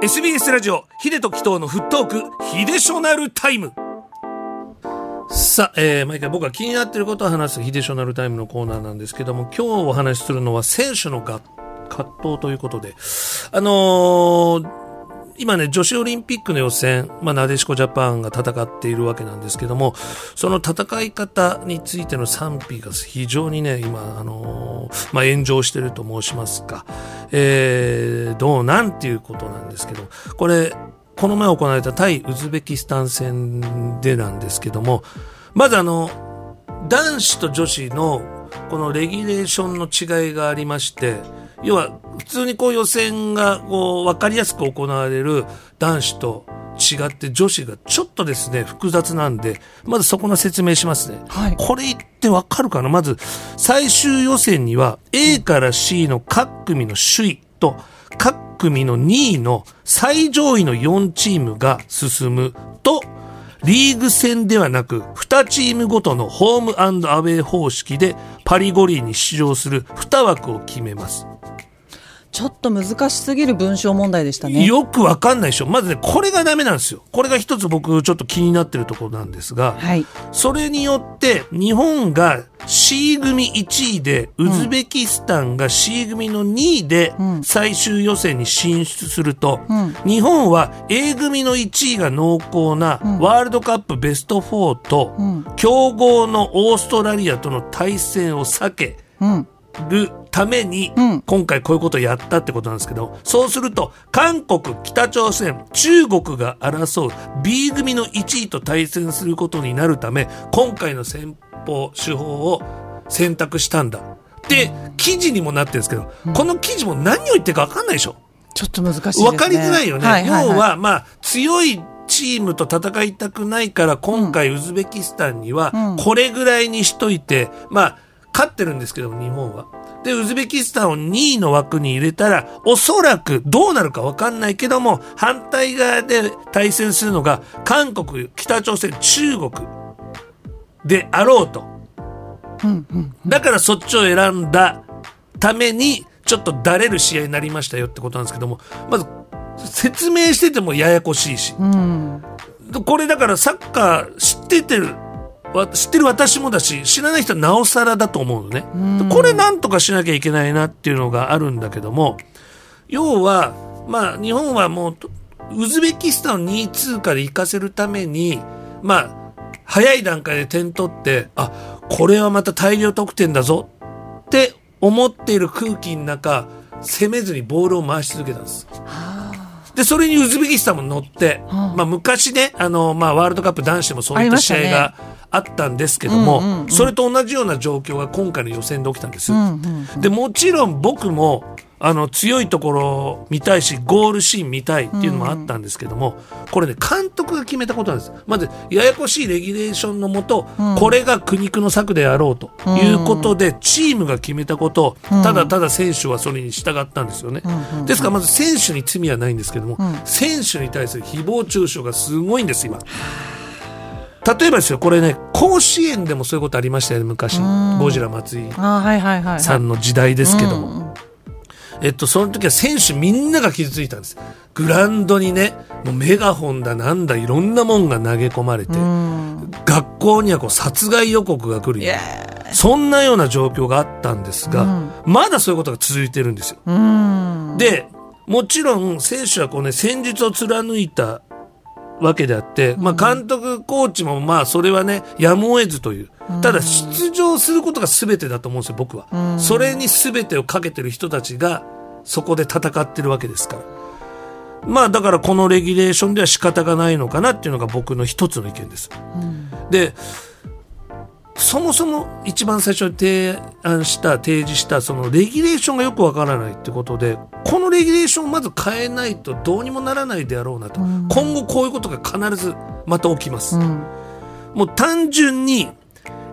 SBS ラジオヒデと紀藤のフットークヒデショナルタイム。さあ、えー、毎回僕が気になっていることを話すヒデショナルタイムのコーナーなんですけども今日お話しするのは選手の葛藤ということであのー今ね、女子オリンピックの予選、まあ、なでしこジャパンが戦っているわけなんですけども、その戦い方についての賛否が非常にね、今、あのー、まあ、炎上してると申しますか、えー、どうなんていうことなんですけど、これ、この前行われた対ウズベキスタン戦でなんですけども、まずあの、男子と女子のこのレギュレーションの違いがありまして、要は普通にこう予選がこう分かりやすく行われる男子と違って女子がちょっとですね複雑なんでまずそこの説明しますね、はい、これ言ってわかるかな？まず最終予選には A から C の各組の首位と各組の2位の最上位の4チームが進むとリーグ戦ではなく2チームごとのホームアウェイ方式でパリ五輪に出場する2枠を決めますちょっと難しすぎる文章問題でしたね。よくわかんないでしょ。まずね、これがダメなんですよ。これが一つ僕ちょっと気になってるところなんですが、はい、それによって日本が C 組1位で、ウズベキスタンが C 組の2位で最終予選に進出すると、うん、日本は A 組の1位が濃厚なワールドカップベスト4と、強豪のオーストラリアとの対戦を避け、うんるために、今回こういうことをやったってことなんですけど、そうすると、韓国、北朝鮮、中国が争う B 組の1位と対戦することになるため、今回の戦法、手法を選択したんだ。で、記事にもなってるんですけど、この記事も何を言ってるか分かんないでしょ。ちょっと難しいですね。分かりづらいよね。はいはいはい、要は、まあ、強いチームと戦いたくないから今回ウズベキスタンにはこれぐらいにしといて、まあ勝ってるんですけど日本は。で、ウズベキスタンを2位の枠に入れたら、おそらくどうなるかわかんないけども、反対側で対戦するのが、韓国、北朝鮮、中国であろうと。だからそっちを選んだために、ちょっとだれる試合になりましたよってことなんですけども、まず、説明しててもややこしいし。うん、これだからサッカー知っててる知ってる私もだし知らない人はなおさらだと思うのね。これなんとかしなきゃいけないなっていうのがあるんだけども要はまあ日本はもうウズベキスタンを2位通過で行かせるためにまあ早い段階で点取ってあこれはまた大量得点だぞって思っている空気の中攻めずにボールを回し続けたんです。で、それにウズベキスタンも乗って、まあ昔ね、あの、まあワールドカップ男子でもそういった試合があったんですけども、うんうんうん、それと同じような状況が今回の予選で起きたんです。うんうんうん、でもちろん僕もあの強いところ見たいしゴールシーン見たいっていうのもあったんですけども、これね監督が決めたことなんです。まずややこしいレギュレーションのもと、うん、これが苦肉の策であろうということで、チームが決めたことをただただ選手はそれに従ったんですよね、うん、ですからまず選手に罪はないんですけども、選手に対する誹謗中傷がすごいんです今。例えばですよこれね甲子園でもそういうことありましたよね昔。ゴジラ松井さんの時代ですけども。えっと、その時は選手みんなが傷ついたんです。グラウンドにね、もうメガホンだなんだいろんなもんが投げ込まれて、学校にはこう殺害予告が来るようそんなような状況があったんですが、まだそういうことが続いてるんですよ。で、もちろん選手はこうね、戦術を貫いたわけであって、まあ、監督、コーチもまあそれはねやむを得ずという。ただ出場することが全てだと思うんですよ僕は、それに全てをかけてる人たちがそこで戦ってるわけですから。まあだからこのレギュレーションでは仕方がないのかなっていうのが僕の一つの意見です、でそもそも一番最初に提案した提示したそのレギュレーションがよくわからないってことでこのレギュレーションをまず変えないとどうにもならないであろうなと、うん、今後こういうことが必ずまた起きます、うん、もう単純に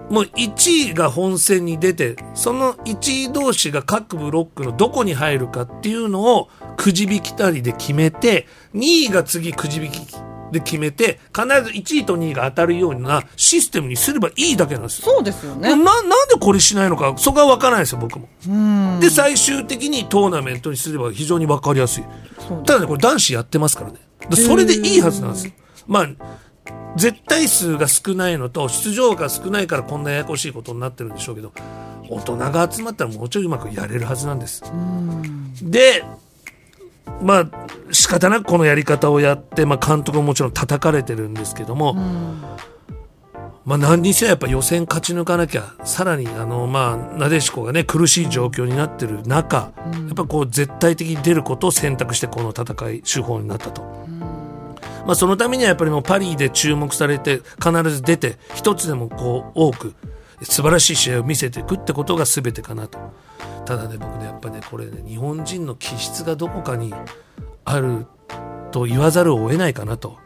もう1位が本戦に出てその1位同士が各ブロックのどこに入るかっていうのをくじ引きたりで決めて2位が次くじ引きで決めて必ず1位と2位が当たるようなシステムにすればいいだけなんですよ。そうですよね。ななんでこれしないのかそこは分からないですよ僕も。で最終的にトーナメントにすれば非常に分かりやすい。ただねこれ男子やってますからね。それでいいはずなんですよ。まあ絶対数が少ないのと出場が少ないからこんなややこしいことになってるんでしょうけど大人が集まったらもうちょいうまくやれるはずなんです。でまあ仕方なくこのやり方をやって、まあ、監督ももちろん叩かれてるんですけども、まあ、何にせよやっぱ予選勝ち抜かなきゃさらにあの、まあ、なでしこがね苦しい状況になってる中、やっぱこう絶対的に出ることを選択してこの戦い手法になったと。まあ、そのためにはやっぱりもうパリで注目されて必ず出て一つでもこう多く素晴らしい試合を見せていくってことが全てかなと。ただね僕ねやっぱねこれね日本人の気質がどこかにあると言わざるを得ないかなと。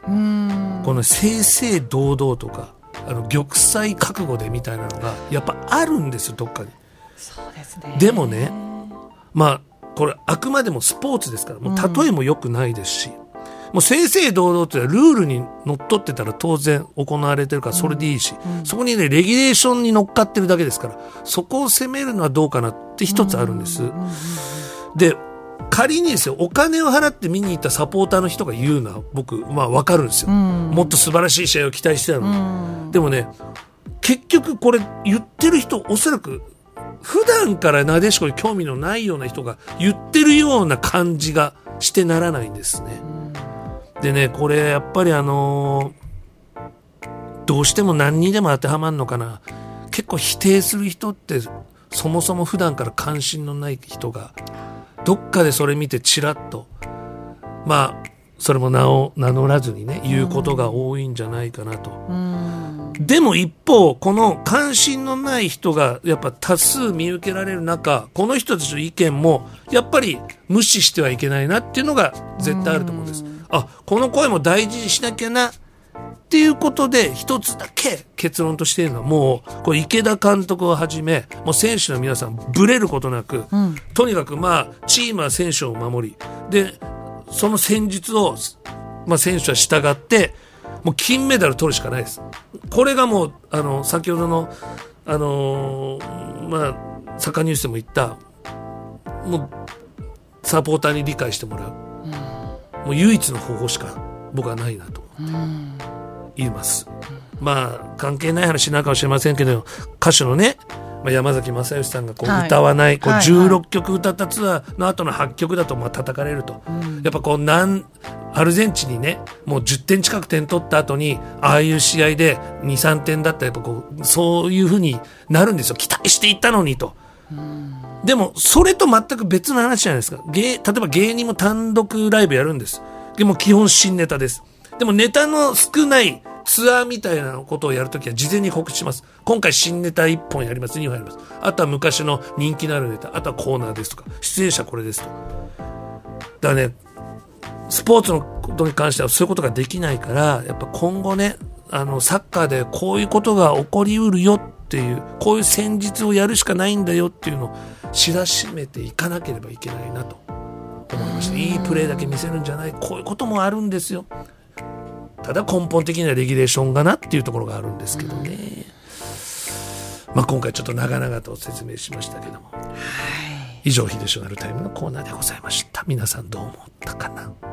この正々堂々とかあの玉砕覚悟でみたいなのがやっぱあるんですよどっかに。そうですね。でもねまあこれあくまでもスポーツですからもう例えも良くないですし、もう正々堂々とルールにのっとってたら当然行われてるからそれでいいし、うんうん、そこにねレギュレーションに乗っかってるだけですからそこを責めるのはどうかなって一つあるんです。で仮にですよお金を払って見に行ったサポーターの人が言うのは僕まあ分かるんですよ、もっと素晴らしい試合を期待してたのに、でもね結局これ言ってる人おそらく普段からなでしこに興味のないような人が言ってるような感じがしてならないんですね。でねこれやっぱりあのー、どうしても何にでも当てはまるのかな結構否定する人ってそもそも普段から関心のない人がどっかでそれ見てちらっとまあそれも名を名乗らずにね言うことが多いんじゃないかなと。でも一方この関心のない人がやっぱ多数見受けられる中この人たちの意見もやっぱり無視してはいけないなっていうのが絶対あると思うんです。あこの声も大事にしなきゃなっていうことで一つだけ結論としているのはもうこれ池田監督をはじめもう選手の皆さんぶれることなく、うん、とにかくまあチームは選手を守りでその戦術を、まあ、選手は従ってもう金メダル取るしかないです。これがもうあの先ほどのあのー、まあサッカーニュースでも言ったもうサポーターに理解してもらう。もう唯一の方法しか僕はないなと言います。まあ関係ない話なのかもしれませんけど歌手のねまあ、山崎正義さんがこう歌わない、はい、こう16曲歌ったツアーの後の8曲だとまあ叩かれると、やっぱこうなんアルゼンチンにねもう10点近く点取った後にああいう試合で23点だったらやっぱこうそういうふうになるんですよ。期待していったのにと。でも、それと全く別の話じゃないですか。芸、例えば芸人も単独ライブやるんです。でも基本新ネタです。でもネタの少ないツアーみたいなことをやるときは事前に告知します。今回新ネタ1本やります、2本やります。あとは昔の人気のあるネタ、あとはコーナーですとか、出演者これですと。だからね、スポーツのことに関してはそういうことができないから、やっぱ今後ね、あの、サッカーでこういうことが起こりうるよっていう、こういう戦術をやるしかないんだよっていうのを知らしめていかなければいけないなと思いました。いいプレーだけ見せるんじゃない、こういうこともあるんですよ。ただ根本的にはレギュレーションがなっていうところがあるんですけどね。まあ今回ちょっと長々と説明しましたけども。以上、ヒデショナルタイムのコーナーでございました。皆さんどう思ったかな？